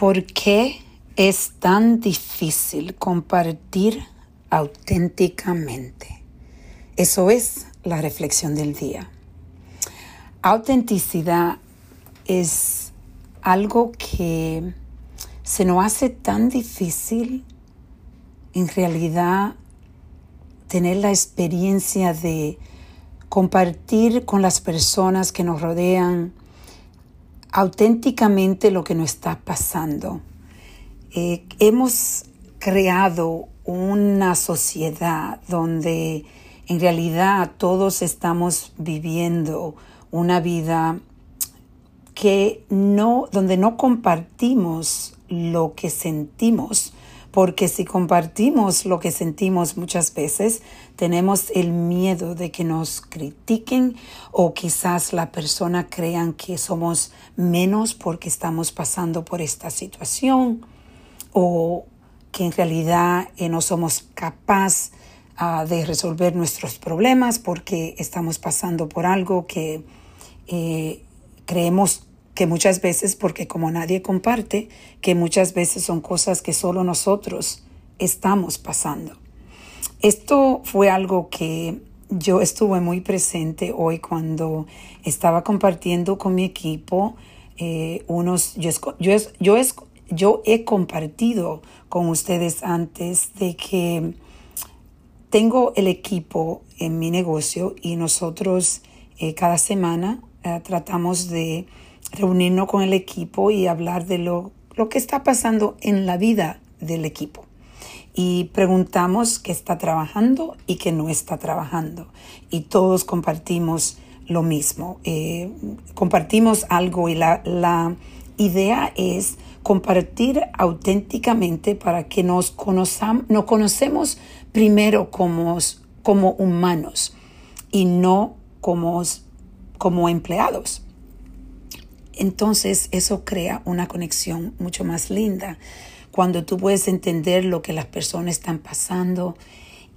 ¿Por qué es tan difícil compartir auténticamente? Eso es la reflexión del día. Autenticidad es algo que se nos hace tan difícil en realidad tener la experiencia de compartir con las personas que nos rodean auténticamente lo que nos está pasando. Eh, hemos creado una sociedad donde en realidad todos estamos viviendo una vida que no, donde no compartimos lo que sentimos, porque si compartimos lo que sentimos muchas veces, tenemos el miedo de que nos critiquen o quizás la persona crean que somos menos porque estamos pasando por esta situación o que en realidad eh, no somos capaces ah, de resolver nuestros problemas porque estamos pasando por algo que eh, creemos que muchas veces, porque como nadie comparte, que muchas veces son cosas que solo nosotros estamos pasando. Esto fue algo que yo estuve muy presente hoy cuando estaba compartiendo con mi equipo eh, unos, yo, yo, yo, yo he compartido con ustedes antes de que tengo el equipo en mi negocio y nosotros eh, cada semana eh, tratamos de reunirnos con el equipo y hablar de lo, lo que está pasando en la vida del equipo. Y preguntamos qué está trabajando y qué no está trabajando. Y todos compartimos lo mismo. Eh, compartimos algo y la, la idea es compartir auténticamente para que nos, conozcamos, nos conocemos primero como, como humanos y no como, como empleados. Entonces eso crea una conexión mucho más linda cuando tú puedes entender lo que las personas están pasando.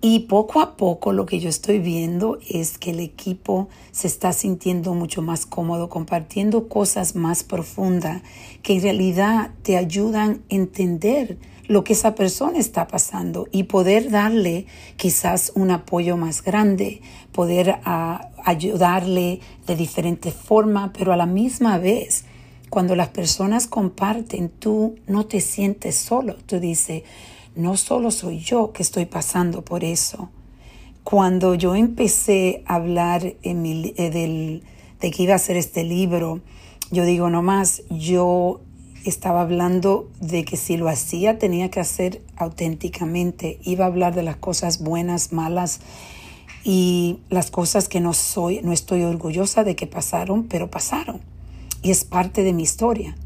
Y poco a poco lo que yo estoy viendo es que el equipo se está sintiendo mucho más cómodo compartiendo cosas más profundas que en realidad te ayudan a entender lo que esa persona está pasando y poder darle quizás un apoyo más grande, poder ah, ayudarle de diferente forma, pero a la misma vez, cuando las personas comparten, tú no te sientes solo. Tú dices, no solo soy yo que estoy pasando por eso. Cuando yo empecé a hablar en eh, del, de que iba a hacer este libro, yo digo nomás, yo estaba hablando de que si lo hacía tenía que hacer auténticamente. Iba a hablar de las cosas buenas, malas y las cosas que no soy, no estoy orgullosa de que pasaron, pero pasaron. Y es parte de mi historia,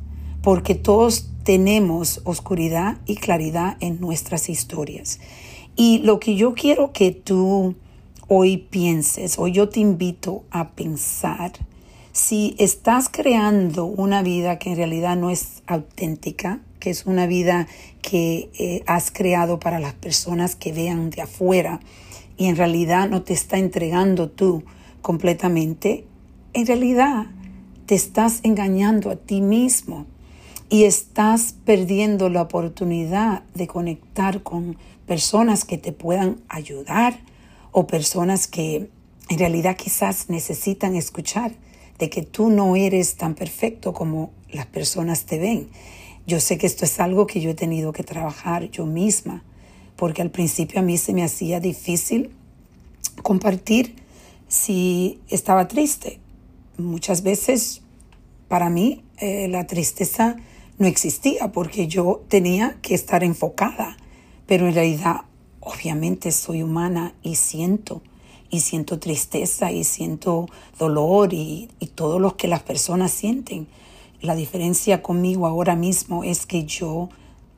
porque todos tenemos oscuridad y claridad en nuestras historias. Y lo que yo quiero que tú hoy pienses, o yo te invito a pensar, si estás creando una vida que en realidad no es auténtica, que es una vida que eh, has creado para las personas que vean de afuera, y en realidad no te está entregando tú completamente, en realidad te estás engañando a ti mismo y estás perdiendo la oportunidad de conectar con personas que te puedan ayudar o personas que en realidad quizás necesitan escuchar de que tú no eres tan perfecto como las personas te ven. Yo sé que esto es algo que yo he tenido que trabajar yo misma porque al principio a mí se me hacía difícil compartir si estaba triste. Muchas veces para mí eh, la tristeza no existía porque yo tenía que estar enfocada, pero en realidad obviamente soy humana y siento, y siento tristeza y siento dolor y, todo lo que las personas sienten. La diferencia conmigo ahora mismo es que yo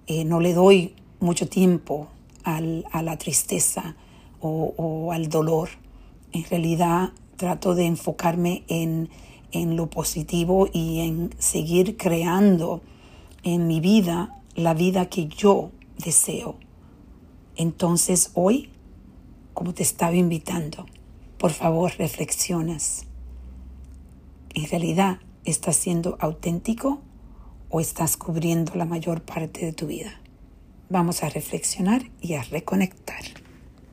eh, no le doy mucho tiempo a la tristeza o, al dolor. En realidad trato de enfocarme en, en lo positivo y en seguir creando en mi vida la vida que yo deseo. Entonces hoy, como te estaba invitando, por favor reflexionas. ¿En realidad estás siendo auténtico o estás cubriendo la mayor parte de tu vida? Vamos a reflexionar y a reconectar.